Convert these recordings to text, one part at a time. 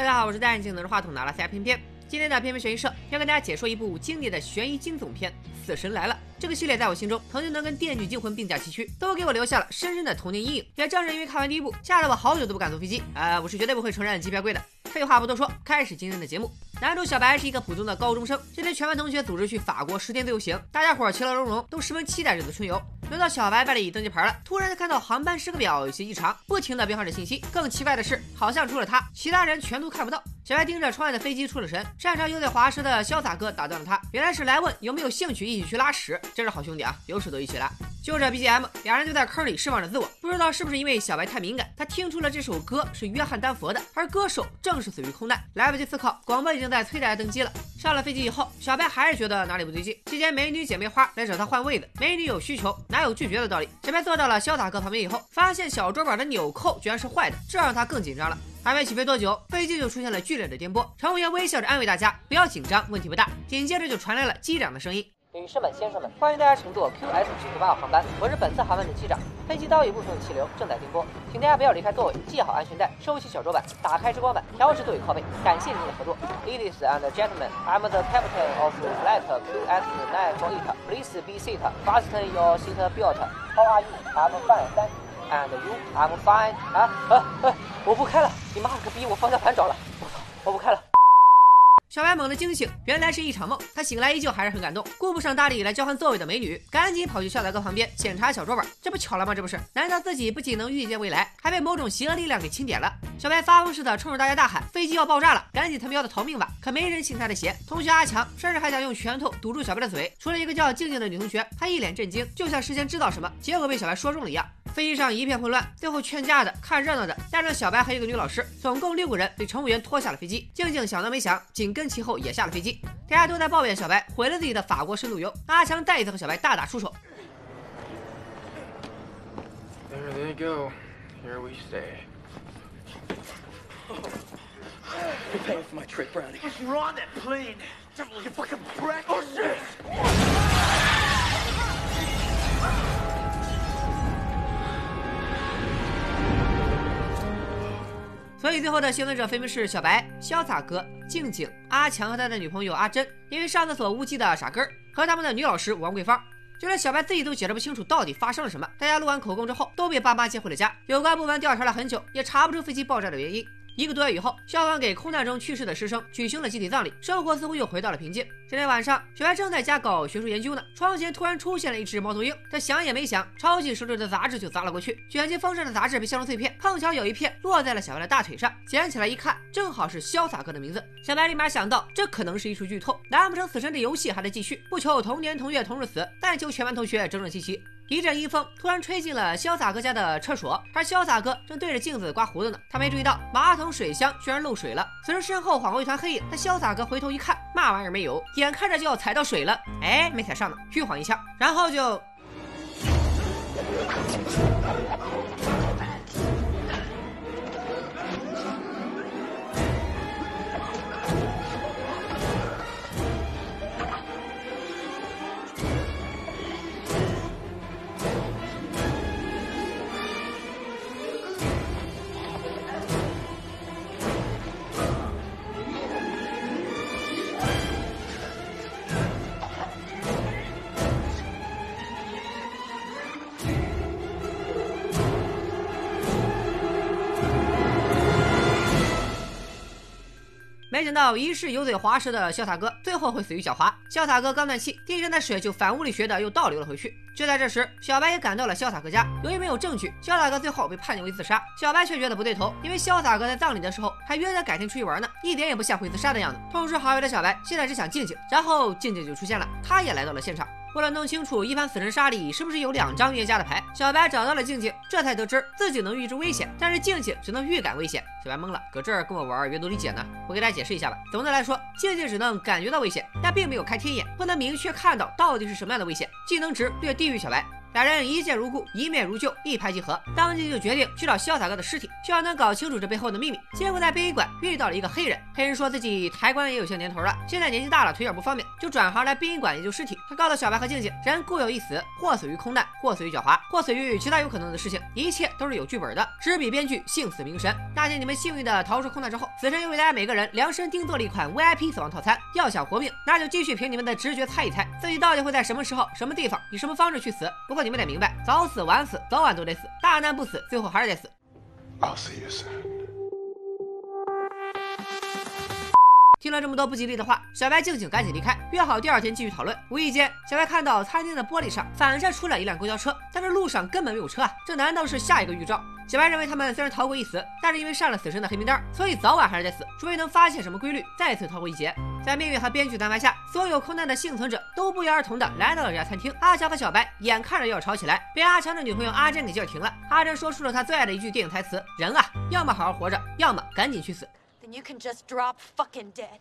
大家好，我是戴眼镜拿着话筒拿了三片片。今天的偏偏悬疑社要跟大家解说一部经典的悬疑惊悚片《死神来了》。这个系列在我心中曾经能跟《电锯惊魂》并驾齐驱，都给我留下了深深的童年阴影。也正是因为看完第一部，吓得我好久都不敢坐飞机。呃，我是绝对不会承认机票贵的。废话不多说，开始今天的节目。男主小白是一个普通的高中生，这天全班同学组织去法国十天自由行，大家伙其乐融融，都十分期待这次春游。轮到小白办理登机牌了，突然看到航班时刻表有些异常，不停的变换着信息。更奇怪的是，好像除了他，其他人全都看不到。小白盯着窗外的飞机出了神，擅长油嘴滑舌的潇洒哥打断了他，原来是来问有没有兴趣一起去拉屎。真是好兄弟啊，有屎都一起拉。就着 BGM，俩人就在坑里释放着自我。不知道是不是因为小白太敏感，他听出了这首歌是约翰丹佛的，而歌手正是死于空难。来不及思考，广播已经在催大家登机了。上了飞机以后，小白还是觉得哪里不对劲。期间，美女姐妹花来找他换位子，美女有需求，哪有拒绝的道理？小白坐到了潇洒哥旁边以后，发现小桌板的纽扣居然是坏的，这让他更紧张了。还没起飞多久，飞机就出现了剧烈的颠簸。乘务员微笑着安慰大家，不要紧张，问题不大。紧接着就传来了机长的声音。女士们、先生们，欢迎大家乘坐 QS 七十八号航班，我是本次航班的机长。飞机遭遇部分气流，正在颠簸，请大家不要离开座位，系好安全带，收起小桌板，打开遮光板，调直座位靠背。感谢您的合作，Ladies and gentlemen, I'm the captain of flight QS 948. Please be seated, fasten your seat belt. How are you? I'm fine, thank you. And you? I'm fine. 啊啊啊！我不开了，你妈了个逼，我方向盘着了，我操，我不开了。小白猛地惊醒，原来是一场梦。他醒来依旧还是很感动，顾不上搭理来交换座位的美女，赶紧跑去笑大哥旁边检查小桌板。这不巧了吗？这不是？难道自己不仅能预见未来，还被某种邪恶力量给钦点了？小白发疯似的冲着大家大喊：“飞机要爆炸了，赶紧他喵的逃命吧！”可没人信他的邪。同学阿强甚至还想用拳头堵住小白的嘴。除了一个叫静静的女同学，她一脸震惊，就像事先知道什么，结果被小白说中了一样。飞机上一片混乱，最后劝架的、看热闹的，带上小白和一个女老师，总共六个人被乘务员拖下了飞机。静静想都没想，紧跟其后也下了飞机。大家都在抱怨小白毁了自己的法国深度游，阿强再一次和小白大打出手。所以最后的幸存者分别是小白、潇洒哥、静静、阿强和他的女朋友阿珍，因为上厕所误记的傻根儿和他们的女老师王桂芳。就连小白自己都解释不清楚到底发生了什么。大家录完口供之后，都被爸妈接回了家。有关部门调查了很久，也查不出飞机爆炸的原因。一个多月以后，校方给空难中去世的师生举行了集体葬礼，生活似乎又回到了平静。这天晚上，小白正在家搞学术研究呢，窗前突然出现了一只猫头鹰，他想也没想，抄起手里的杂志就砸了过去。卷进风扇的杂志被削成碎片，碰巧有一片落在了小白的大腿上，捡起来一看，正好是潇洒哥的名字。小白立马想到，这可能是一出剧透，难不成死神的游戏还在继续？不求同年同月同日死，但求全班同学整整齐齐。一阵阴风突然吹进了潇洒哥家的厕所，而潇洒哥正对着镜子刮胡子呢。他没注意到马桶水箱居然漏水了。此时身后晃过一团黑影，他潇洒哥回头一看，嘛玩意儿没有，眼看着就要踩到水了，哎，没踩上呢，虚晃一枪，然后就。没想到一世油嘴滑舌的潇洒哥最后会死于狡猾。潇洒哥刚断气，地上的水就反物理学的又倒流了回去。就在这时，小白也赶到了潇洒哥家。由于没有证据，潇洒哥最后被判定为自杀。小白却觉得不对头，因为潇洒哥在葬礼的时候还约他改天出去玩呢，一点也不像会自杀的样子。痛失，好友的小白现在只想静静，然后静静就出现了，他也来到了现场。为了弄清楚一盘死神杀里是不是有两张预言家的牌，小白找到了静静，这才得知自己能预知危险，但是静静只能预感危险。小白懵了，搁这儿跟我玩阅读理解呢？我给大家解释一下吧。总的来说，静静只能感觉到危险，但并没有开天眼，不能明确看到到底是什么样的危险。技能值略低于小白。两人一见如故，一面如旧，一拍即合，当即就决定去找潇洒哥的尸体，希望能搞清楚这背后的秘密。结果在殡仪馆遇到了一个黑人，黑人说自己抬棺也有些年头了，现在年纪大了，腿脚不方便，就转行来殡仪馆研究尸体。他告诉小白和静静，人固有一死，或死于空难，或死于狡猾，或死于其他有可能的事情，一切都是有剧本的。执笔编剧幸死明神。那天你们幸运的逃出空难之后，死神又为大家每个人量身定做了一款 VIP 死亡套餐。要想活命，那就继续凭你们的直觉猜一猜，自己到底会在什么时候、什么地方、以什么方式去死。不过你们得明白，早死晚死，早晚都得死，大难不死，最后还是得死。I'll see you soon. 听了这么多不吉利的话，小白静静赶紧离开，约好第二天继续讨论。无意间，小白看到餐厅的玻璃上反射出了一辆公交车，但是路上根本没有车啊！这难道是下一个预兆？小白认为他们虽然逃过一死，但是因为上了死神的黑名单，所以早晚还是得死，除非能发现什么规律，再次逃过一劫。在命运和编剧的安排下，所有空难的幸存者都不约而同的来到了这家餐厅。阿强和小白眼看着要吵起来，被阿强的女朋友阿珍给叫停了。阿珍说出了他最爱的一句电影台词：“人啊，要么好好活着，要么赶紧去死。” then you can just drop fucking dead.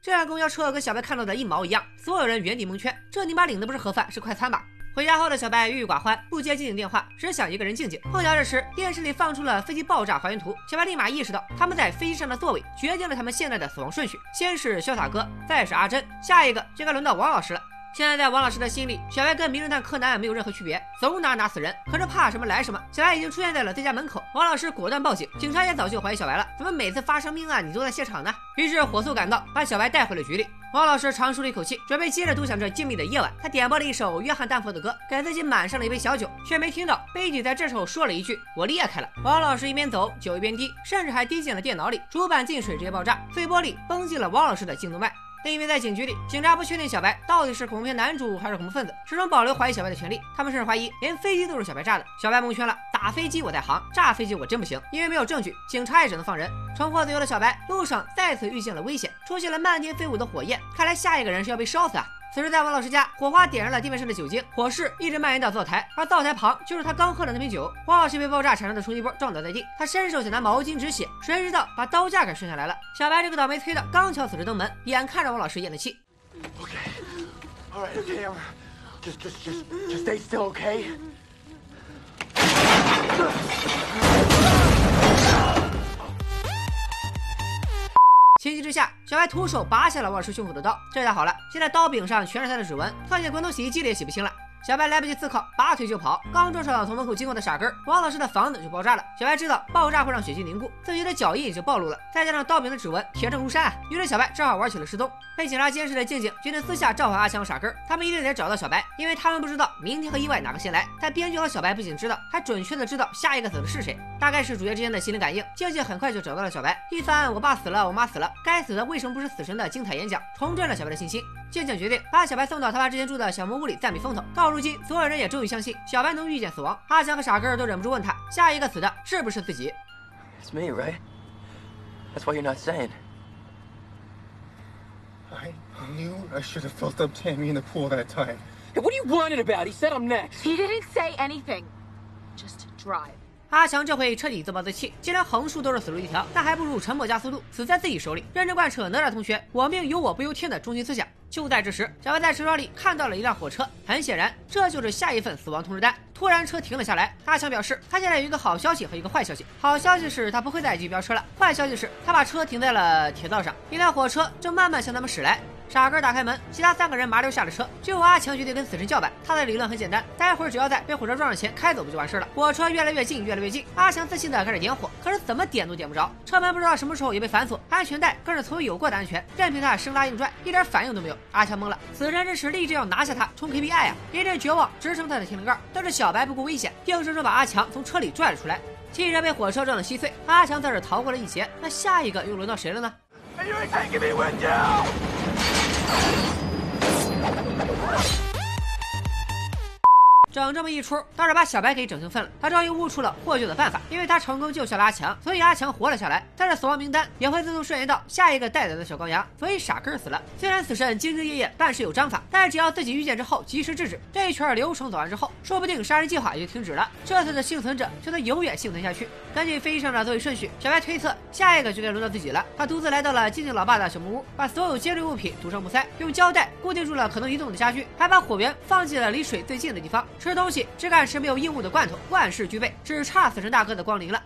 这辆公交车跟小白看到的一毛一样，所有人原地蒙圈。这尼玛领的不是盒饭，是快餐吧？回家后的小白郁郁寡欢，不接静静电话，只想一个人静静。碰巧这时电视里放出了飞机爆炸还原图，小白立马意识到他们在飞机上的座位决定了他们现在的死亡顺序。先是潇洒哥，再是阿珍，下一个就该轮到王老师了。现在在王老师的心里，小白跟名侦探柯南没有任何区别，走哪哪死人。可是怕什么来什么，小白已经出现在了自家门口。王老师果断报警，警察也早就怀疑小白了，怎么每次发生命案你都在现场呢？于是火速赶到，把小白带回了局里。王老师长舒了一口气，准备接着独享这静谧的夜晚。他点播了一首约翰丹佛的歌，给自己满上了一杯小酒，却没听到杯底在这时候说了一句：“我裂开了。”王老师一边走，酒一边滴，甚至还滴进了电脑里，主板进水直接爆炸，碎玻璃崩进了王老师的颈动脉。另一边在警局里，警察不确定小白到底是恐怖片男主还是恐怖分子，始终保留怀疑小白的权利。他们甚至怀疑连飞机都是小白炸的。小白蒙圈了，打飞机我在行，炸飞机我真不行。因为没有证据，警察也只能放人。重获自由的小白路上再次遇见了危险，出现了漫天飞舞的火焰，看来下一个人是要被烧死啊！此时，在王老师家，火花点燃了地面上的酒精，火势一直蔓延到灶台，而灶台旁就是他刚喝的那瓶酒。王老师被爆炸产生的冲击波撞倒在地，他伸手想拿毛巾止血，谁知道把刀架给顺下来了。小白这个倒霉催的，刚巧此时登门，眼看着王老师咽了气。Okay. 情急之下，小白徒手拔下了王叔胸口的刀，这下好了，现在刀柄上全是他的指纹，放进滚筒洗衣机里也洗不清了。小白来不及思考，拔腿就跑，刚撞上从门口经过的傻根，王老师的房子就爆炸了。小白知道爆炸会让血迹凝固，自己的脚印也就暴露了，再加上刀柄的指纹铁证如山，于是小白只好玩起了失踪。被警察监视的静静决定私下召唤阿强和傻根，他们一定得找到小白，因为他们不知道明天和意外哪个先来。但编剧和小白不仅知道，还准确的知道下一个死的是谁，大概是主角之间的心灵感应。静静很快就找到了小白，一番我爸死了，我妈死了，该死的为什么不是死神的精彩演讲，重振了小白的信心。静静决定把小白送到他爸之前住的小木屋里暂避风头。到如今，所有人也终于相信小白能预见死亡。阿强和傻根都忍不住问他，下一个死的是不是自己？It's me, right? That's why you're not saying. I knew I should have felt up Tammy in the pool that time. Hey, what are you whining about? He said I'm next. He didn't say anything. Just drive. 阿强这回彻底自暴自弃，既然横竖都是死路一条，那还不如沉默加速度，死在自己手里。认真贯彻哪吒同学“我命由我不由天”的中心思想。就在这时，小白在车窗里看到了一辆火车，很显然，这就是下一份死亡通知单。突然，车停了下来。阿强表示，他现在有一个好消息和一个坏消息。好消息是他不会再继续飙车了，坏消息是他把车停在了铁道上，一辆火车正慢慢向他们驶来。傻根打开门，其他三个人麻溜下了车，只有阿强决定跟死神叫板。他的理论很简单，待会儿只要在被火车撞上前开走不就完事了。火车越来越近，越来越近，阿强自信的开始点火，可是怎么点都点不着。车门不知道什么时候也被反锁，安全带更是从未有过的安全，任凭他生拉硬拽，一点反应都没有。阿强懵了，死神这时立志要拿下他，冲 KPI 啊！一阵绝望支撑他的天灵盖，但是小白不顾危险，硬生生把阿强从车里拽了出来。汽车被火车撞得稀碎，阿强算是逃过了一劫。那下一个又轮到谁了呢？整这么一出，倒是把小白给整兴奋了。他终于悟出了获救的办法，因为他成功救下了阿强，所以阿强活了下来。但是死亡名单也会自动顺延到下一个待宰的小羔羊，所以傻根死了。虽然死神兢兢业业，办事有章法，但只要自己遇见之后及时制止，这一圈流程走完之后，说不定杀人计划也就停止了。这次的幸存者就能永远幸存下去。根据飞机上的座位顺序，小白推测下一个就该轮到自己了。他独自来到了静静老爸的小木屋，把所有尖锐物品堵上木塞，用胶带固定住了可能移动的家具，还把火源放进了离水最近的地方。吃东西只敢吃没有硬物的罐头，万事俱备，只差死神大哥的光临了。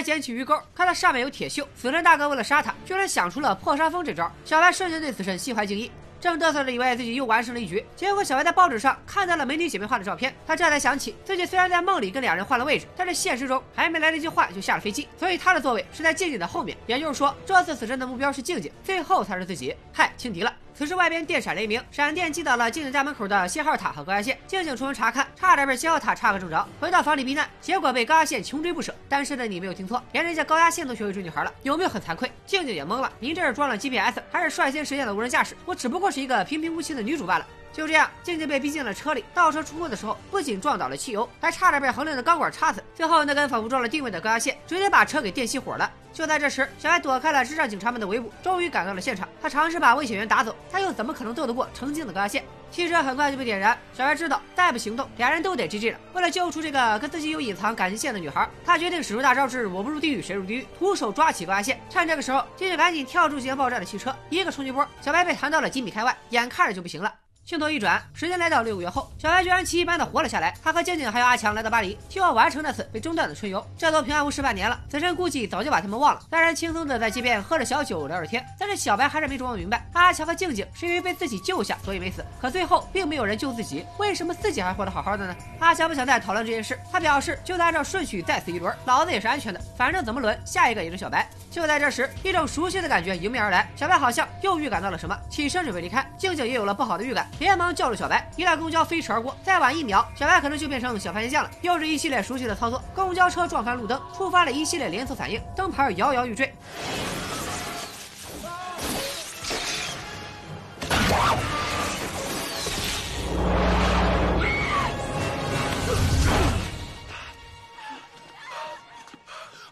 白捡起鱼钩，看到上面有铁锈。死神大哥为了杀他，居然想出了破杀风这招。小白瞬间对死神心怀敬意，正嘚瑟着以为自己又完成了一局，结果小白在报纸上看到了美女姐妹花的照片。他这才想起，自己虽然在梦里跟两人换了位置，但是现实中还没来得及换就下了飞机，所以他的座位是在静静的后面。也就是说，这次死神的目标是静静，最后才是自己。嗨，轻敌了。此时外边电闪雷鸣，闪电击倒了静静家门口的信号塔和高压线。静静出门查看，差点被信号塔插个正着，回到房里避难，结果被高压线穷追不舍。单身的你没有听错，连人家高压线都学会追女孩了，有没有很惭愧？静静也懵了，您这是装了 GPS 还是率先实现了无人驾驶？我只不过是一个平平无奇的女主罢了。就这样，静静被逼进了车里。倒车出库的时候，不仅撞倒了汽油，还差点被横梁的钢管插死。最后，那根仿佛撞了定位的高压线，直接把车给电熄火了。就在这时，小白躲开了智障警察们的围捕，终于赶到了现场。他尝试把危险源打走，他又怎么可能斗得过成精的高压线？汽车很快就被点燃。小白知道再不行动，俩人都得 GG 了。为了救出这个跟自己有隐藏感情线的女孩，他决定使出大招之“我不入地狱谁入地狱”，徒手抓起高压线。趁这个时候，静静赶紧跳出即将爆炸的汽车，一个冲击波，小白被弹到了几米开外，眼看着就不行了。镜头一转，时间来到六个月后，小白居然奇迹般的活了下来。他和静静还有阿强来到巴黎，希望完成那次被中断的春游。这都平安无事半年了，死神估计早就把他们忘了。三人轻松的在街边喝着小酒，聊着天。但是小白还是没琢磨明白，阿强和静静是因为被自己救下，所以没死。可最后并没有人救自己，为什么自己还活得好好的呢？阿强不想再讨论这件事，他表示就按照顺序再死一轮，老子也是安全的。反正怎么轮，下一个也是小白。就在这时，一种熟悉的感觉迎面而来，小白好像又预感到了什么，起身准备离开。静静也有了不好的预感，连忙叫住小白。一辆公交飞驰而过，再晚一秒，小白可能就变成小番茄酱了。又是一系列熟悉的操作，公交车撞翻路灯，触发了一系列连锁反应，灯牌摇摇欲坠。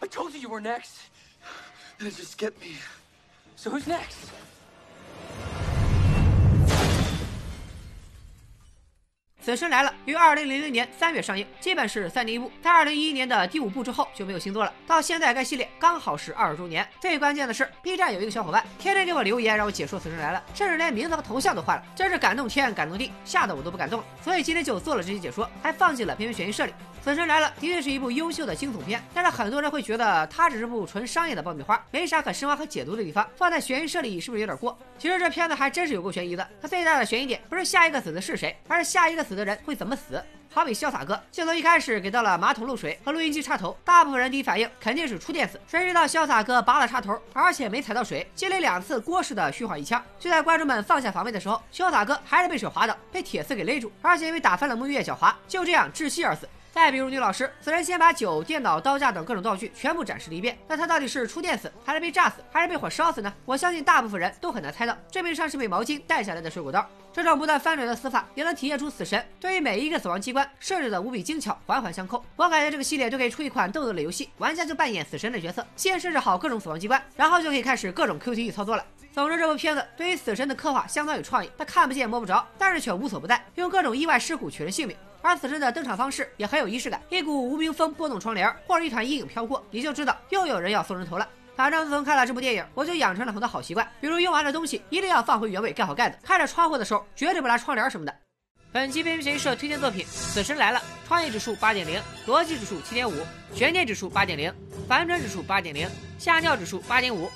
I told you you were next. They just get me. So who's next? 死神来了，于二零零零年三月上映，基本是三年一部。在二零一一年的第五部之后就没有新作了。到现在该系列刚好是二十周年。最关键的是，B 站有一个小伙伴天天给我留言，让我解说死神来了，甚至连名字和头像都换了，真是感动天感动地，吓得我都不敢动了。所以今天就做了这期解说，还放进了片片悬疑社里。死神来了的确是一部优秀的惊悚片，但是很多人会觉得它只是部纯商业的爆米花，没啥可深挖和解读的地方，放在悬疑社里是不是有点过？其实这片子还真是有够悬疑的。它最大的悬疑点不是下一个死的是谁，而是下一个死的人会怎么死。好比潇洒哥，镜头一开始给到了马桶漏水和录音机插头，大部分人第一反应肯定是触电死。谁知道潇洒哥拔了插头，而且没踩到水，接连两次郭式的虚晃一枪。就在观众们放下防备的时候，潇洒哥还是被水滑倒，被铁丝给勒住，而且因为打翻了沐浴液脚滑，就这样窒息而死。再比如女老师，此人先把酒、电脑、刀架等各种道具全部展示了一遍，那她到底是触电死，还是被炸死，还是被火烧死呢？我相信大部分人都很难猜到，这边上是被毛巾带下来的水果刀。这种不断翻转的死法，也能体现出死神对于每一个死亡机关设置的无比精巧，环环相扣。我感觉这个系列就可以出一款豆豆类游戏，玩家就扮演死神的角色，先设置好各种死亡机关，然后就可以开始各种 QTE 操作了。总之，这部片子对于死神的刻画相当有创意，他看不见摸不着，但是却无所不在，用各种意外事故取人性命。而死神的登场方式也很有仪式感，一股无名风拨动窗帘，或者一团阴影飘过，你就知道又有人要送人头了。反正自从看了这部电影，我就养成了很多好习惯，比如用完了东西一定要放回原位，盖好盖子。开着窗户的时候，绝对不拉窗帘什么的。本期片片悬疑社推荐作品《死神来了》，创意指数八点零，逻辑指数七点五，悬念指数八点零，反转指数八点零，吓尿指数八点五。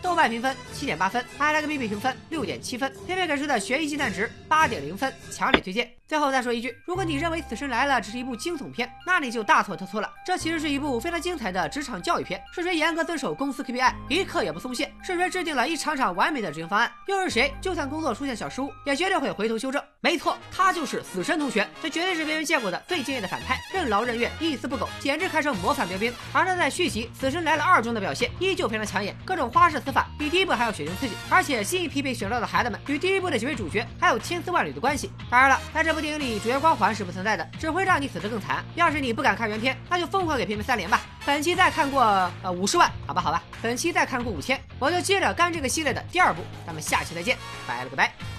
豆瓣评分七点八分，IMDB 评分六点七分，片片给出的悬疑鸡蛋值八点零分，强烈推荐。最后再说一句，如果你认为《死神来了》只是一部惊悚片，那你就大错特错了。这其实是一部非常精彩的职场教育片。是谁严格遵守公司 KPI，一刻也不松懈？是谁制定了一场场完美的执行方案？又是谁就算工作出现小失误，也绝对会回头修正？没错，他就是死神同学。这绝对是别人见过的最敬业的反派，任劳任怨，一丝不苟，简直堪称模范标兵。而他在续集《死神来了二》中的表现依旧非常抢眼，各种花式死法比第一部还要血腥刺激。而且新一批被选到的孩子们与第一部的几位主角还有千丝万缕的关系。当然了，在这。部电影里主角光环是不存在的，只会让你死得更惨。要是你不敢看原片，那就疯狂给片片三连吧。本期再看过呃五十万，好吧好吧，本期再看过五千，我就接着干这个系列的第二部。咱们下期再见，拜了个拜。